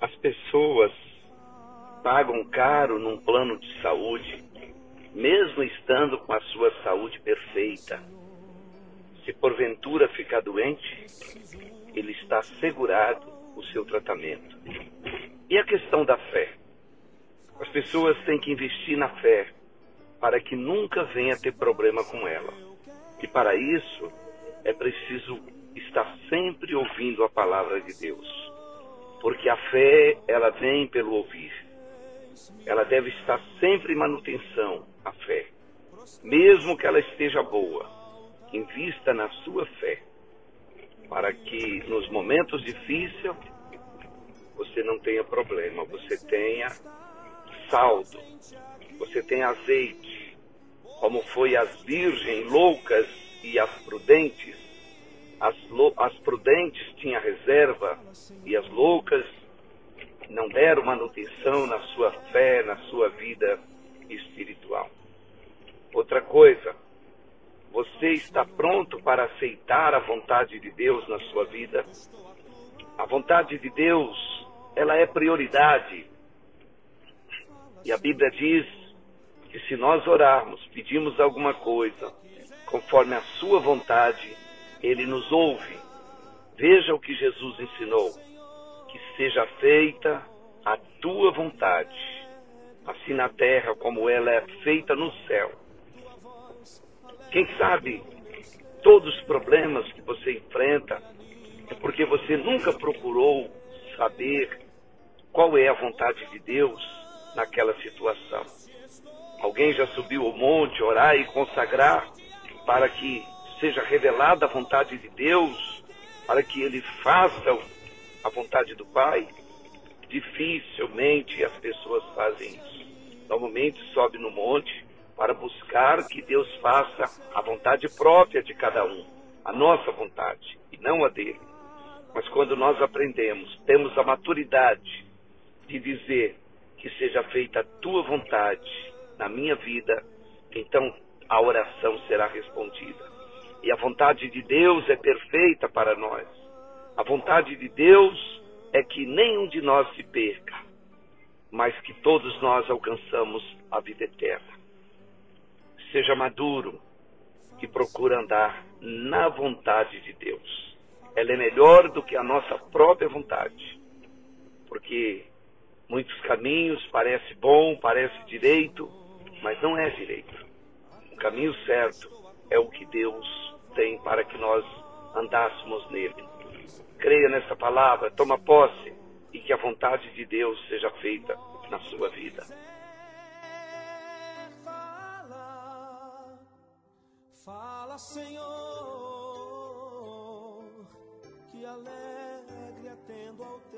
As pessoas pagam caro num plano de saúde, mesmo estando com a sua saúde perfeita. Se porventura ficar doente, ele está assegurado o seu tratamento. E a questão da fé? As pessoas têm que investir na fé para que nunca venha ter problema com ela. E para isso é preciso estar sempre ouvindo a palavra de Deus. Porque a fé, ela vem pelo ouvir. Ela deve estar sempre em manutenção, a fé. Mesmo que ela esteja boa, invista na sua fé. Para que nos momentos difíceis você não tenha problema, você tenha saldo, você tenha azeite, como foi as virgens loucas e as prudentes. As, as prudentes tinham reserva e as loucas não deram manutenção na sua fé, na sua vida espiritual. Outra coisa, você está pronto para aceitar a vontade de Deus na sua vida? A vontade de Deus, ela é prioridade. E a Bíblia diz que se nós orarmos, pedimos alguma coisa, conforme a sua vontade, ele nos ouve. Veja o que Jesus ensinou: que seja feita a tua vontade, assim na terra como ela é feita no céu. Quem sabe todos os problemas que você enfrenta é porque você nunca procurou saber qual é a vontade de Deus naquela situação. Alguém já subiu ao monte orar e consagrar para que seja revelada a vontade de Deus, para que ele faça a vontade do Pai? Dificilmente as pessoas fazem isso. Normalmente sobe no monte para buscar que Deus faça a vontade própria de cada um, a nossa vontade e não a dele. Mas quando nós aprendemos, temos a maturidade de dizer que seja feita a tua vontade na minha vida, então a oração será respondida. E a vontade de Deus é perfeita para nós. A vontade de Deus é que nenhum de nós se perca, mas que todos nós alcançamos a vida eterna. Seja maduro e procure andar na vontade de Deus. Ela é melhor do que a nossa própria vontade, porque muitos caminhos parece bom, parece direito, mas não é direito. O caminho certo é o que Deus tem para que nós andássemos nele. Creia nessa palavra, toma posse e que a vontade de Deus seja feita na sua vida. Fala, fala, Senhor, que alegre atendo ao.